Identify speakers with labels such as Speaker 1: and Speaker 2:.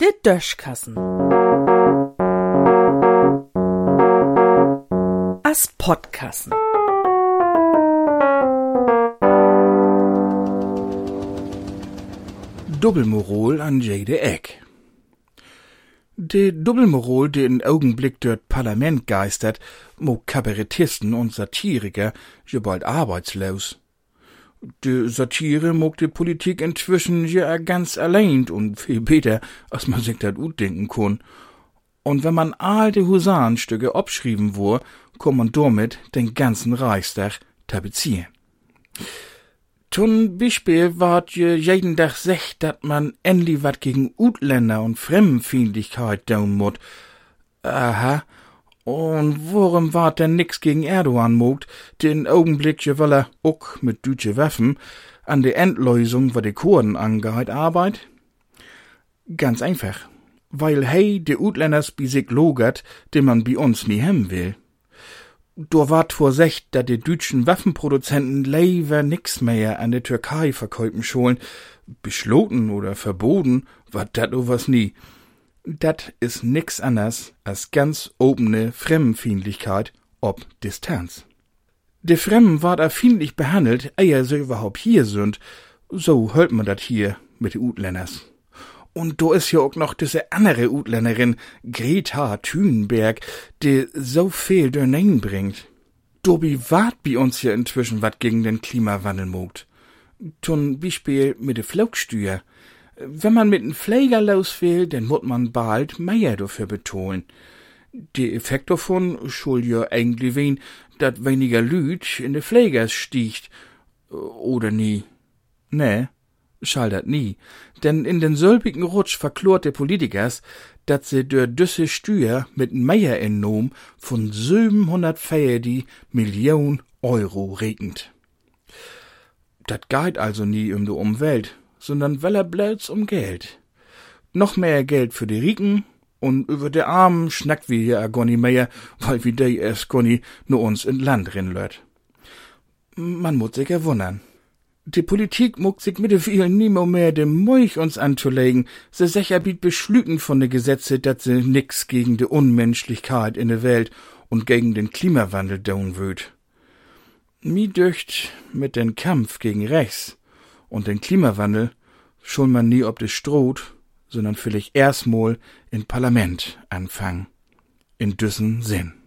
Speaker 1: Der Döschkassen. As Podkassen.
Speaker 2: Doppelmoral an jede Eck. De Doppelmoral, die in Augenblick dort Parlament geistert, mo Kabarettisten und Satiriker je bald arbeitslos. De Satire mog de Politik inzwischen ja ganz allein und viel besser, als man sich dat denken kann. Und wenn man all de Husarenstücke abschrieben wur, kann man damit den ganzen Reichstag tapezieren. Zum Beispiel ward je jeden Tag secht, dat man endlich wat gegen Utländer und Fremdenfeindlichkeit tun mut. Aha. Und worum ward denn nix gegen Erdogan mogt, den Augenblick je weil er uck mit dütsche Waffen an de Endlösung, wat de Kurden angeht, arbeit? Ganz einfach. Weil hey de Utländers bi sich logert, den man bi uns nie hem will. Do ward vor secht, dat de dütschen Waffenproduzenten leider nix mehr an der Türkei verkäupen scholen. Beschloten oder verboten war dat was nie. Dat is nix anders als ganz obene Fremdenfeindlichkeit ob Distanz. De Fremden ward erfindlich behandelt, eher sie überhaupt hier sind. So hört man dat hier mit de Utländers. Und do is ja auch noch diese andere Utländerin, Greta Thunberg, die so viel durchein bringt. Dobi wart bi uns ja inzwischen wat gegen den Klimawandel mogt. Zum Beispiel mit de Flugsteuer. Wenn man mit Pfleger los will, dann mut man bald mehr dafür betonen. Die Effekt davon schul ja eigentlich wen, dat weniger Lüt in de Pflegers stiegt. Oder nie? Nee schall dat nie, denn in den sölpigen Rutsch verklort de Politikers, dat se dör düsse Stüer mit Meier entnom von 700 die Million Euro regend. Dat geht also nie um de Umwelt, sondern weller blöds um Geld. Noch mehr Geld für die Riken und über de Armen schnackt wir hier a mehr, weil wie de erst Gonni nur uns in Land rinlört. Man muss sich ja wundern. Die Politik muckt sich mit vielen nimmer mehr dem Meuch uns anzulegen. Se sicher biet beschlügen von de Gesetze, dat se nix gegen de Unmenschlichkeit in der Welt und gegen den Klimawandel down würd. Mi döcht mit den Kampf gegen rechts und den Klimawandel schon man nie ob de Stroht, sondern vielleicht erstmal in Parlament anfangen. In düssen Sinn.